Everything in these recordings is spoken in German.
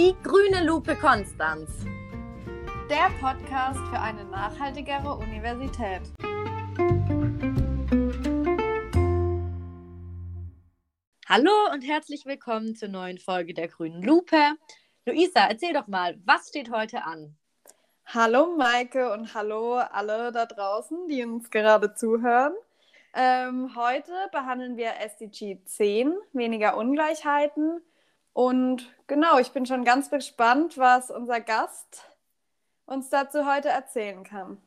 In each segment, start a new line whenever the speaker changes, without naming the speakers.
Die grüne Lupe Konstanz.
Der Podcast für eine nachhaltigere Universität.
Hallo und herzlich willkommen zur neuen Folge der grünen Lupe. Luisa, erzähl doch mal, was steht heute an?
Hallo Maike und hallo alle da draußen, die uns gerade zuhören. Ähm, heute behandeln wir SDG 10, weniger Ungleichheiten. Und genau, ich bin schon ganz gespannt, was unser Gast uns dazu heute erzählen kann.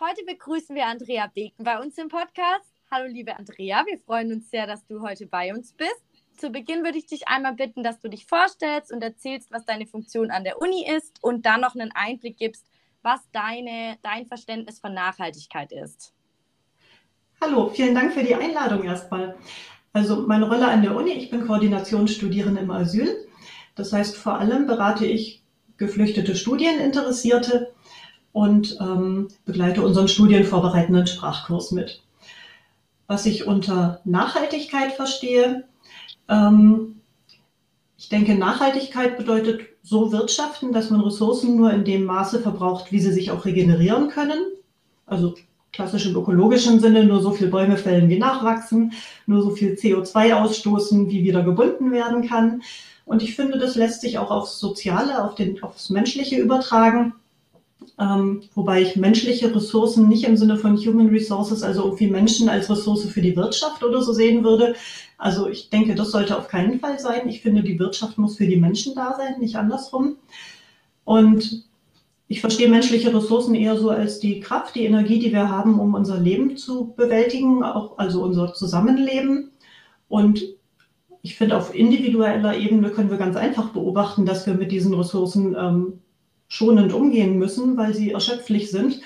Heute begrüßen wir Andrea Beken bei uns im Podcast. Hallo liebe Andrea, wir freuen uns sehr, dass du heute bei uns bist. Zu Beginn würde ich dich einmal bitten, dass du dich vorstellst und erzählst, was deine Funktion an der Uni ist und dann noch einen Einblick gibst, was deine, dein Verständnis von Nachhaltigkeit ist.
Hallo, vielen Dank für die Einladung erstmal. Also meine Rolle an der Uni, ich bin Koordinationsstudierende im Asyl. Das heißt, vor allem berate ich geflüchtete Studieninteressierte und ähm, begleite unseren studienvorbereitenden Sprachkurs mit. Was ich unter Nachhaltigkeit verstehe, ähm, ich denke, Nachhaltigkeit bedeutet so wirtschaften, dass man Ressourcen nur in dem Maße verbraucht, wie sie sich auch regenerieren können. Also klassisch im ökologischen Sinne nur so viel Bäume fällen, wie nachwachsen, nur so viel CO2 ausstoßen, wie wieder gebunden werden kann. Und ich finde, das lässt sich auch aufs Soziale, auf den, aufs Menschliche übertragen. Ähm, wobei ich menschliche Ressourcen nicht im Sinne von Human Resources, also irgendwie Menschen als Ressource für die Wirtschaft oder so sehen würde. Also ich denke, das sollte auf keinen Fall sein. Ich finde, die Wirtschaft muss für die Menschen da sein, nicht andersrum. Und ich verstehe menschliche Ressourcen eher so als die Kraft, die Energie, die wir haben, um unser Leben zu bewältigen, auch also unser Zusammenleben. Und ich finde, auf individueller Ebene können wir ganz einfach beobachten, dass wir mit diesen Ressourcen ähm, schonend umgehen müssen, weil sie erschöpflich sind.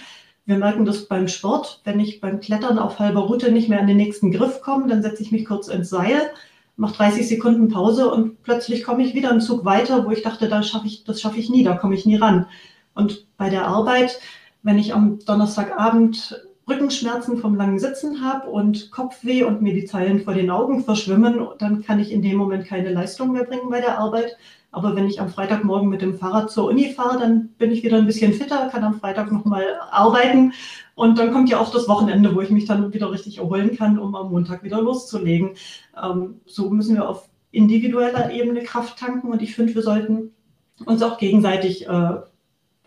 Wir merken das beim Sport. Wenn ich beim Klettern auf halber Route nicht mehr an den nächsten Griff komme, dann setze ich mich kurz ins Seil, mache 30 Sekunden Pause und plötzlich komme ich wieder einen Zug weiter, wo ich dachte, da schaffe ich, das schaffe ich nie, da komme ich nie ran. Und bei der Arbeit, wenn ich am Donnerstagabend Rückenschmerzen vom langen Sitzen habe und Kopfweh und mir die Zeilen vor den Augen verschwimmen, dann kann ich in dem Moment keine Leistung mehr bringen bei der Arbeit. Aber wenn ich am Freitagmorgen mit dem Fahrrad zur Uni fahre, dann bin ich wieder ein bisschen fitter, kann am Freitag nochmal arbeiten. Und dann kommt ja auch das Wochenende, wo ich mich dann wieder richtig erholen kann, um am Montag wieder loszulegen. Ähm, so müssen wir auf individueller Ebene Kraft tanken. Und ich finde, wir sollten uns auch gegenseitig äh,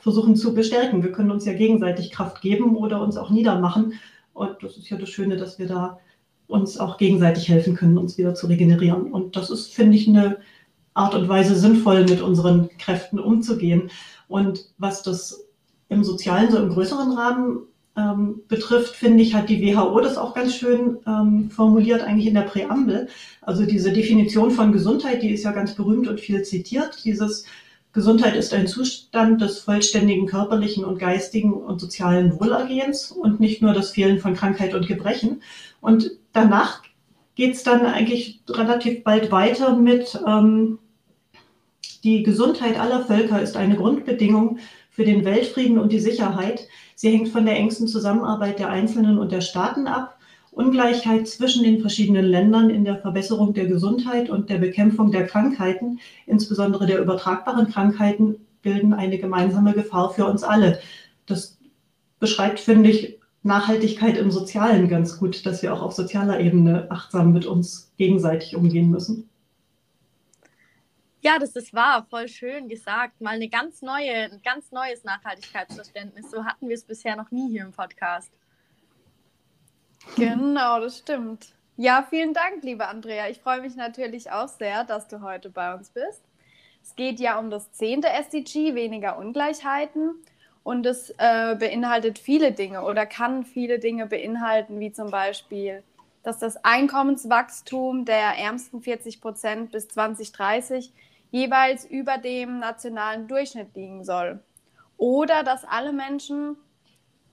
versuchen zu bestärken. Wir können uns ja gegenseitig Kraft geben oder uns auch niedermachen. Und das ist ja das Schöne, dass wir da uns auch gegenseitig helfen können, uns wieder zu regenerieren. Und das ist, finde ich, eine Art und Weise sinnvoll, mit unseren Kräften umzugehen. Und was das im sozialen, so im größeren Rahmen ähm, betrifft, finde ich, hat die WHO das auch ganz schön ähm, formuliert, eigentlich in der Präambel. Also diese Definition von Gesundheit, die ist ja ganz berühmt und viel zitiert. Dieses Gesundheit ist ein Zustand des vollständigen körperlichen und geistigen und sozialen Wohlergehens und nicht nur das Fehlen von Krankheit und Gebrechen. Und danach geht es dann eigentlich relativ bald weiter mit, ähm, die Gesundheit aller Völker ist eine Grundbedingung für den Weltfrieden und die Sicherheit. Sie hängt von der engsten Zusammenarbeit der Einzelnen und der Staaten ab Ungleichheit zwischen den verschiedenen Ländern in der Verbesserung der Gesundheit und der Bekämpfung der Krankheiten, insbesondere der übertragbaren Krankheiten, bilden eine gemeinsame Gefahr für uns alle. Das beschreibt, finde ich, Nachhaltigkeit im Sozialen ganz gut, dass wir auch auf sozialer Ebene achtsam mit uns gegenseitig umgehen müssen.
Ja, das ist wahr, voll schön gesagt. Mal eine ganz neue, ein ganz neues Nachhaltigkeitsverständnis. So hatten wir es bisher noch nie hier im Podcast.
Genau, das stimmt. Ja, vielen Dank, liebe Andrea. Ich freue mich natürlich auch sehr, dass du heute bei uns bist. Es geht ja um das zehnte SDG, weniger Ungleichheiten. Und es äh, beinhaltet viele Dinge oder kann viele Dinge beinhalten, wie zum Beispiel, dass das Einkommenswachstum der ärmsten 40 Prozent bis 2030 jeweils über dem nationalen Durchschnitt liegen soll. Oder dass alle Menschen,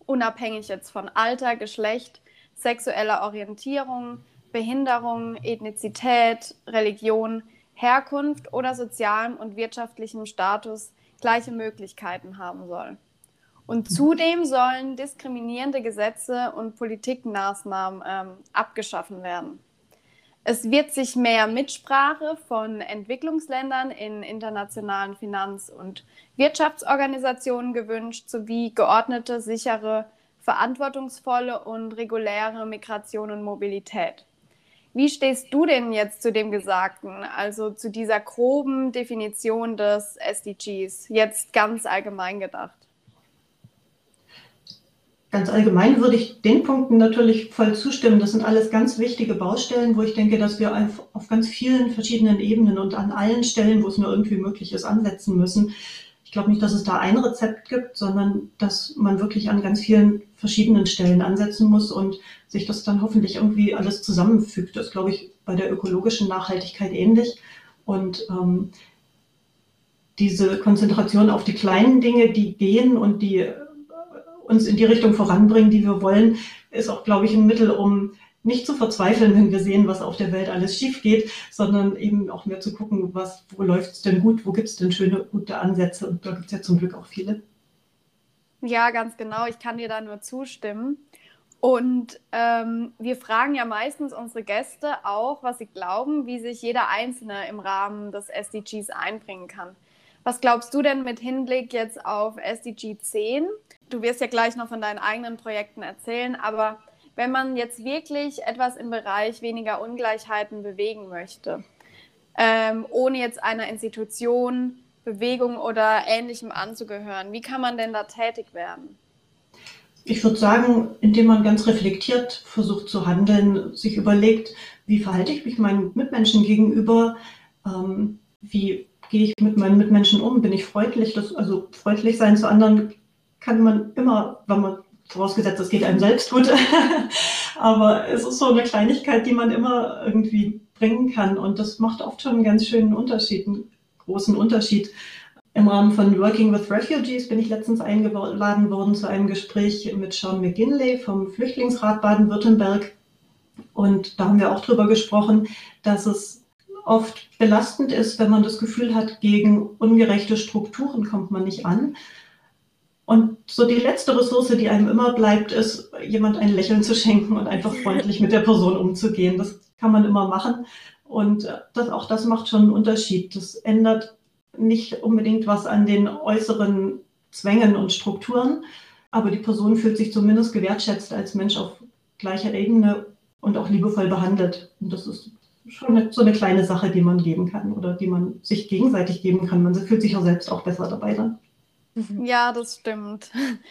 unabhängig jetzt von Alter, Geschlecht, sexueller Orientierung, Behinderung, Ethnizität, Religion, Herkunft oder sozialem und wirtschaftlichem Status gleiche Möglichkeiten haben soll. Und zudem sollen diskriminierende Gesetze und Politikmaßnahmen ähm, abgeschaffen werden. Es wird sich mehr Mitsprache von Entwicklungsländern in internationalen Finanz- und Wirtschaftsorganisationen gewünscht, sowie geordnete, sichere, verantwortungsvolle und reguläre Migration und Mobilität. Wie stehst du denn jetzt zu dem Gesagten, also zu dieser groben Definition des SDGs, jetzt ganz allgemein gedacht?
Ganz allgemein würde ich den Punkten natürlich voll zustimmen. Das sind alles ganz wichtige Baustellen, wo ich denke, dass wir auf ganz vielen verschiedenen Ebenen und an allen Stellen, wo es nur irgendwie möglich ist, ansetzen müssen. Ich glaube nicht, dass es da ein Rezept gibt, sondern dass man wirklich an ganz vielen verschiedenen Stellen ansetzen muss und sich das dann hoffentlich irgendwie alles zusammenfügt. Das ist, glaube ich, bei der ökologischen Nachhaltigkeit ähnlich. Und ähm, diese Konzentration auf die kleinen Dinge, die gehen und die äh, uns in die Richtung voranbringen, die wir wollen, ist auch, glaube ich, ein Mittel, um nicht zu verzweifeln, wenn wir sehen, was auf der Welt alles schief geht, sondern eben auch mehr zu gucken, was, wo läuft es denn gut, wo gibt es denn schöne, gute Ansätze und da gibt es ja zum Glück auch viele.
Ja, ganz genau. Ich kann dir da nur zustimmen. Und ähm, wir fragen ja meistens unsere Gäste auch, was sie glauben, wie sich jeder Einzelne im Rahmen des SDGs einbringen kann. Was glaubst du denn mit Hinblick jetzt auf SDG 10? Du wirst ja gleich noch von deinen eigenen Projekten erzählen, aber wenn man jetzt wirklich etwas im Bereich weniger Ungleichheiten bewegen möchte, ähm, ohne jetzt einer Institution, Bewegung oder ähnlichem anzugehören, wie kann man denn da tätig werden?
Ich würde sagen, indem man ganz reflektiert versucht zu handeln, sich überlegt, wie verhalte ich mich meinen Mitmenschen gegenüber, ähm, wie gehe ich mit meinen Mitmenschen um, bin ich freundlich, das, also freundlich sein zu anderen kann man immer, wenn man vorausgesetzt, es geht einem selbst gut. Aber es ist so eine Kleinigkeit, die man immer irgendwie bringen kann. Und das macht oft schon einen ganz schönen Unterschied, einen großen Unterschied. Im Rahmen von Working with Refugees bin ich letztens eingeladen worden zu einem Gespräch mit Sean McGinley vom Flüchtlingsrat Baden-Württemberg. Und da haben wir auch drüber gesprochen, dass es oft belastend ist, wenn man das Gefühl hat, gegen ungerechte Strukturen kommt man nicht an. Und so die letzte Ressource, die einem immer bleibt, ist, jemand ein Lächeln zu schenken und einfach freundlich mit der Person umzugehen. Das kann man immer machen. Und das, auch das macht schon einen Unterschied. Das ändert nicht unbedingt was an den äußeren Zwängen und Strukturen, aber die Person fühlt sich zumindest gewertschätzt als Mensch auf gleicher Ebene und auch liebevoll behandelt. Und das ist schon so eine kleine Sache, die man geben kann oder die man sich gegenseitig geben kann. Man fühlt sich auch selbst auch besser dabei dann.
Mhm. Ja, das stimmt.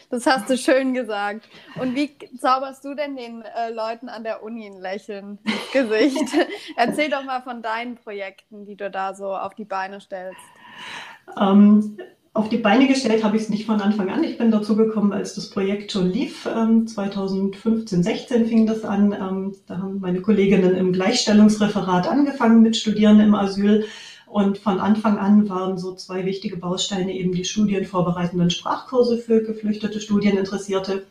Das hast du schön gesagt. Und wie zauberst du denn den äh, Leuten an der Uni ein Lächeln ins Gesicht? Erzähl doch mal von deinen Projekten, die du da so auf die Beine stellst.
Ähm, auf die Beine gestellt habe ich es nicht von Anfang an. Ich bin dazu gekommen, als das Projekt schon lief. Ähm, 2015, 16 fing das an. Ähm, da haben meine Kolleginnen im Gleichstellungsreferat angefangen mit Studierenden im Asyl. Und von Anfang an waren so zwei wichtige Bausteine eben die studienvorbereitenden Sprachkurse für geflüchtete Studieninteressierte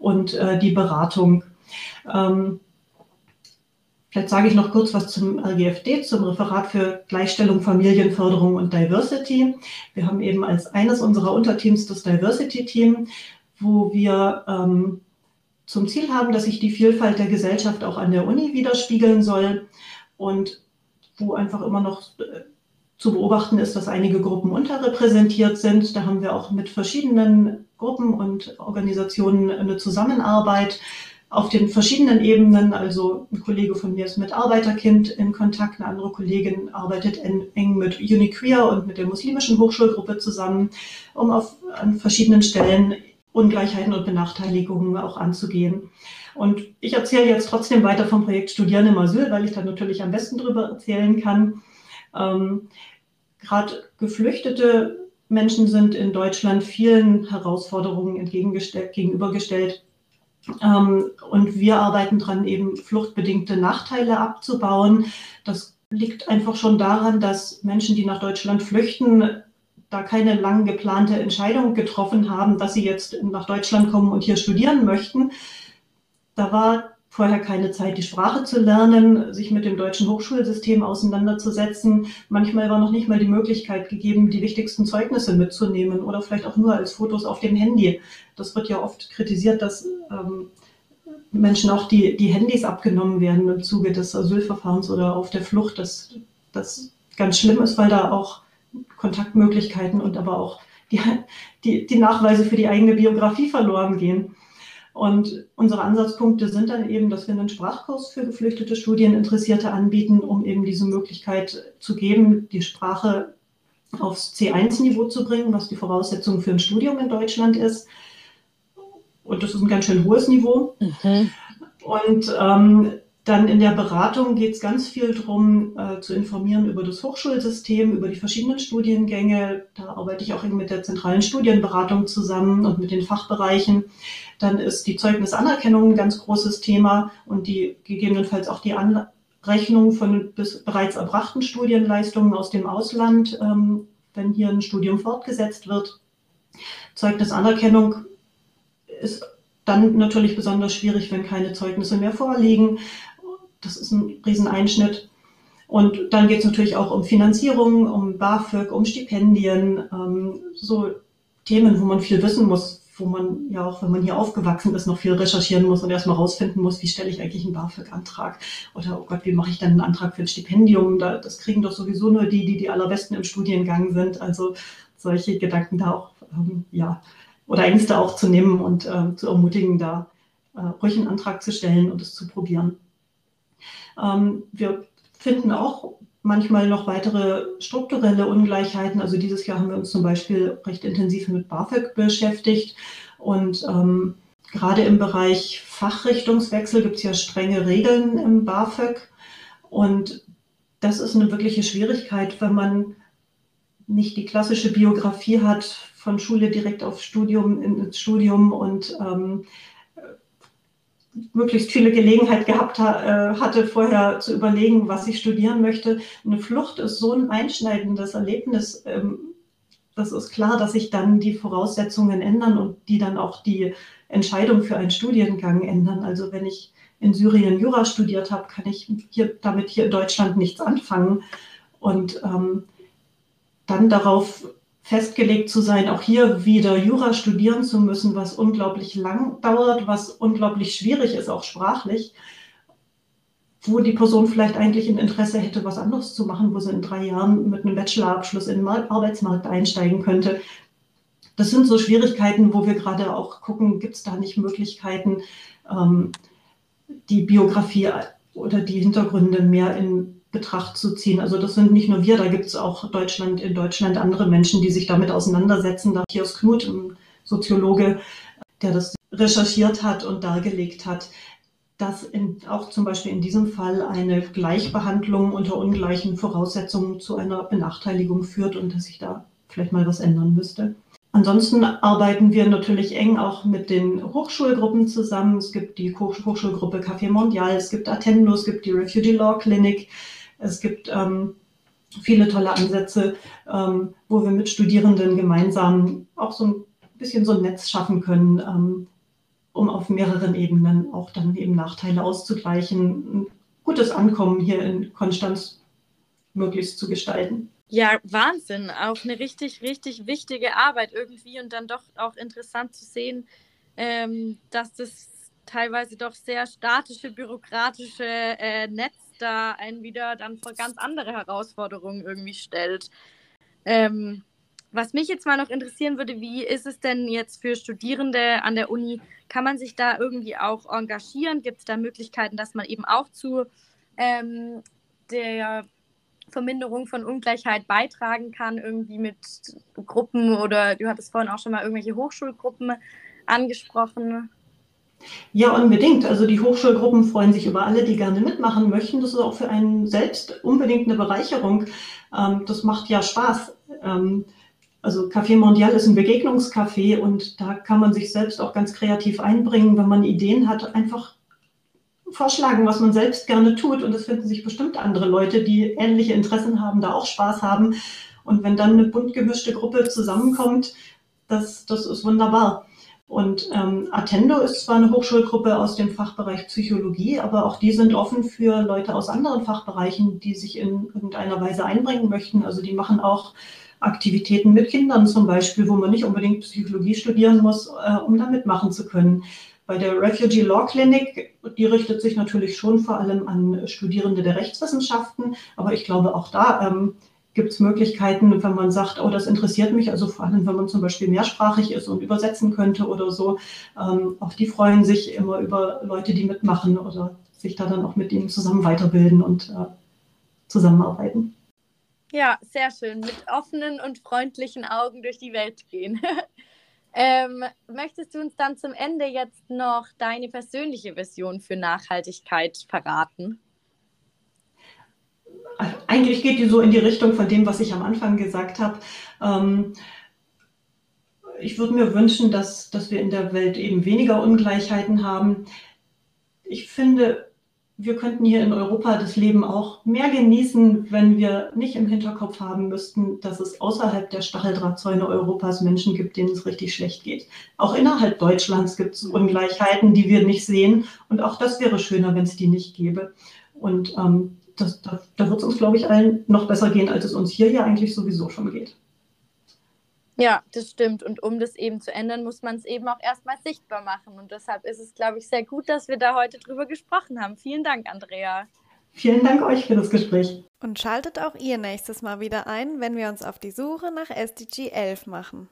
und äh, die Beratung. Ähm, vielleicht sage ich noch kurz was zum RGFD, zum Referat für Gleichstellung, Familienförderung und Diversity. Wir haben eben als eines unserer Unterteams das Diversity-Team, wo wir ähm, zum Ziel haben, dass sich die Vielfalt der Gesellschaft auch an der Uni widerspiegeln soll und wo einfach immer noch äh, zu beobachten ist, dass einige Gruppen unterrepräsentiert sind. Da haben wir auch mit verschiedenen Gruppen und Organisationen eine Zusammenarbeit auf den verschiedenen Ebenen. Also ein Kollege von mir ist mit Arbeiterkind in Kontakt, eine andere Kollegin arbeitet eng mit Uniqueer und mit der muslimischen Hochschulgruppe zusammen, um auf, an verschiedenen Stellen Ungleichheiten und Benachteiligungen auch anzugehen. Und ich erzähle jetzt trotzdem weiter vom Projekt Studieren im Asyl, weil ich da natürlich am besten drüber erzählen kann. Ähm, Gerade geflüchtete Menschen sind in Deutschland vielen Herausforderungen gegenübergestellt. Ähm, und wir arbeiten daran, eben fluchtbedingte Nachteile abzubauen. Das liegt einfach schon daran, dass Menschen, die nach Deutschland flüchten, da keine lang geplante Entscheidung getroffen haben, dass sie jetzt nach Deutschland kommen und hier studieren möchten. Da war vorher keine Zeit, die Sprache zu lernen, sich mit dem deutschen Hochschulsystem auseinanderzusetzen. Manchmal war noch nicht mal die Möglichkeit gegeben, die wichtigsten Zeugnisse mitzunehmen oder vielleicht auch nur als Fotos auf dem Handy. Das wird ja oft kritisiert, dass ähm, Menschen auch die, die Handys abgenommen werden im Zuge des Asylverfahrens oder auf der Flucht, das, das ganz schlimm ist, weil da auch Kontaktmöglichkeiten und aber auch die, die, die Nachweise für die eigene Biografie verloren gehen. Und unsere Ansatzpunkte sind dann eben, dass wir einen Sprachkurs für geflüchtete Studieninteressierte anbieten, um eben diese Möglichkeit zu geben, die Sprache aufs C1-Niveau zu bringen, was die Voraussetzung für ein Studium in Deutschland ist. Und das ist ein ganz schön hohes Niveau. Mhm. Und ähm, dann in der Beratung geht es ganz viel darum, äh, zu informieren über das Hochschulsystem, über die verschiedenen Studiengänge. Da arbeite ich auch eng mit der zentralen Studienberatung zusammen und mit den Fachbereichen. Dann ist die Zeugnisanerkennung ein ganz großes Thema und die gegebenenfalls auch die Anrechnung von bereits erbrachten Studienleistungen aus dem Ausland, ähm, wenn hier ein Studium fortgesetzt wird. Zeugnisanerkennung ist dann natürlich besonders schwierig, wenn keine Zeugnisse mehr vorliegen. Das ist ein Rieseneinschnitt. Und dann geht es natürlich auch um Finanzierung, um BAföG, um Stipendien, ähm, so Themen, wo man viel wissen muss, wo man ja auch, wenn man hier aufgewachsen ist, noch viel recherchieren muss und erstmal rausfinden muss, wie stelle ich eigentlich einen BAföG-Antrag oder oh Gott, wie mache ich dann einen Antrag für ein Stipendium? Da, das kriegen doch sowieso nur die, die die allerbesten im Studiengang sind. Also solche Gedanken da auch, ähm, ja, oder Ängste auch zu nehmen und äh, zu ermutigen, da äh, ruhig einen Antrag zu stellen und es zu probieren. Ähm, wir finden auch manchmal noch weitere strukturelle Ungleichheiten. Also dieses Jahr haben wir uns zum Beispiel recht intensiv mit BAföG beschäftigt und ähm, gerade im Bereich Fachrichtungswechsel gibt es ja strenge Regeln im BAföG und das ist eine wirkliche Schwierigkeit, wenn man nicht die klassische Biografie hat von Schule direkt auf Studium ins Studium und ähm, möglichst viele Gelegenheit gehabt ha äh, hatte, vorher zu überlegen, was ich studieren möchte. Eine Flucht ist so ein einschneidendes Erlebnis. Ähm, das ist klar, dass sich dann die Voraussetzungen ändern und die dann auch die Entscheidung für einen Studiengang ändern. Also wenn ich in Syrien Jura studiert habe, kann ich hier, damit hier in Deutschland nichts anfangen. Und ähm, dann darauf festgelegt zu sein, auch hier wieder Jura studieren zu müssen, was unglaublich lang dauert, was unglaublich schwierig ist, auch sprachlich, wo die Person vielleicht eigentlich ein Interesse hätte, was anderes zu machen, wo sie in drei Jahren mit einem Bachelorabschluss in den Arbeitsmarkt einsteigen könnte. Das sind so Schwierigkeiten, wo wir gerade auch gucken, gibt es da nicht Möglichkeiten, ähm, die Biografie oder die Hintergründe mehr in Betracht zu ziehen. Also das sind nicht nur wir, da gibt es auch Deutschland, in Deutschland andere Menschen, die sich damit auseinandersetzen. Da Piers Knut, ein Soziologe, der das recherchiert hat und dargelegt hat, dass in, auch zum Beispiel in diesem Fall eine Gleichbehandlung unter ungleichen Voraussetzungen zu einer Benachteiligung führt und dass sich da vielleicht mal was ändern müsste. Ansonsten arbeiten wir natürlich eng auch mit den Hochschulgruppen zusammen. Es gibt die Hochschulgruppe Café Mondial, es gibt Attendo, es gibt die Refugee Law Clinic, es gibt ähm, viele tolle Ansätze, ähm, wo wir mit Studierenden gemeinsam auch so ein bisschen so ein Netz schaffen können, ähm, um auf mehreren Ebenen auch dann eben Nachteile auszugleichen, ein gutes Ankommen hier in Konstanz möglichst zu gestalten.
Ja, Wahnsinn. Auch eine richtig, richtig wichtige Arbeit irgendwie und dann doch auch interessant zu sehen, ähm, dass das teilweise doch sehr statische, bürokratische äh, Netz da einen wieder dann vor ganz andere Herausforderungen irgendwie stellt. Ähm, was mich jetzt mal noch interessieren würde, wie ist es denn jetzt für Studierende an der Uni? Kann man sich da irgendwie auch engagieren? Gibt es da Möglichkeiten, dass man eben auch zu ähm, der Verminderung von Ungleichheit beitragen kann, irgendwie mit Gruppen oder du hattest vorhin auch schon mal irgendwelche Hochschulgruppen angesprochen?
Ja, unbedingt. Also die Hochschulgruppen freuen sich über alle, die gerne mitmachen möchten. Das ist auch für einen selbst unbedingt eine Bereicherung. Ähm, das macht ja Spaß. Ähm, also Café Mondial ist ein Begegnungscafé und da kann man sich selbst auch ganz kreativ einbringen, wenn man Ideen hat, einfach vorschlagen, was man selbst gerne tut. Und es finden sich bestimmt andere Leute, die ähnliche Interessen haben, da auch Spaß haben. Und wenn dann eine bunt gemischte Gruppe zusammenkommt, das, das ist wunderbar. Und ähm, Attendo ist zwar eine Hochschulgruppe aus dem Fachbereich Psychologie, aber auch die sind offen für Leute aus anderen Fachbereichen, die sich in irgendeiner Weise einbringen möchten. Also die machen auch Aktivitäten mit Kindern zum Beispiel, wo man nicht unbedingt Psychologie studieren muss, äh, um da mitmachen zu können. Bei der Refugee Law Clinic, die richtet sich natürlich schon vor allem an Studierende der Rechtswissenschaften, aber ich glaube auch da ähm, gibt es Möglichkeiten, wenn man sagt, oh, das interessiert mich, also vor allem, wenn man zum Beispiel mehrsprachig ist und übersetzen könnte oder so. Ähm, auch die freuen sich immer über Leute, die mitmachen oder sich da dann auch mit ihnen zusammen weiterbilden und äh, zusammenarbeiten.
Ja, sehr schön. Mit offenen und freundlichen Augen durch die Welt gehen. ähm, möchtest du uns dann zum Ende jetzt noch deine persönliche Vision für Nachhaltigkeit verraten?
Eigentlich geht die so in die Richtung von dem, was ich am Anfang gesagt habe. Ähm, ich würde mir wünschen, dass, dass wir in der Welt eben weniger Ungleichheiten haben. Ich finde, wir könnten hier in Europa das Leben auch mehr genießen, wenn wir nicht im Hinterkopf haben müssten, dass es außerhalb der Stacheldrahtzäune Europas Menschen gibt, denen es richtig schlecht geht. Auch innerhalb Deutschlands gibt es Ungleichheiten, die wir nicht sehen. Und auch das wäre schöner, wenn es die nicht gäbe. Und ähm, das, da, da wird es uns, glaube ich, allen noch besser gehen, als es uns hier ja eigentlich sowieso schon geht.
Ja, das stimmt. Und um das eben zu ändern, muss man es eben auch erstmal sichtbar machen. Und deshalb ist es, glaube ich, sehr gut, dass wir da heute drüber gesprochen haben. Vielen Dank, Andrea.
Vielen Dank euch für das Gespräch.
Und schaltet auch ihr nächstes Mal wieder ein, wenn wir uns auf die Suche nach SDG 11 machen.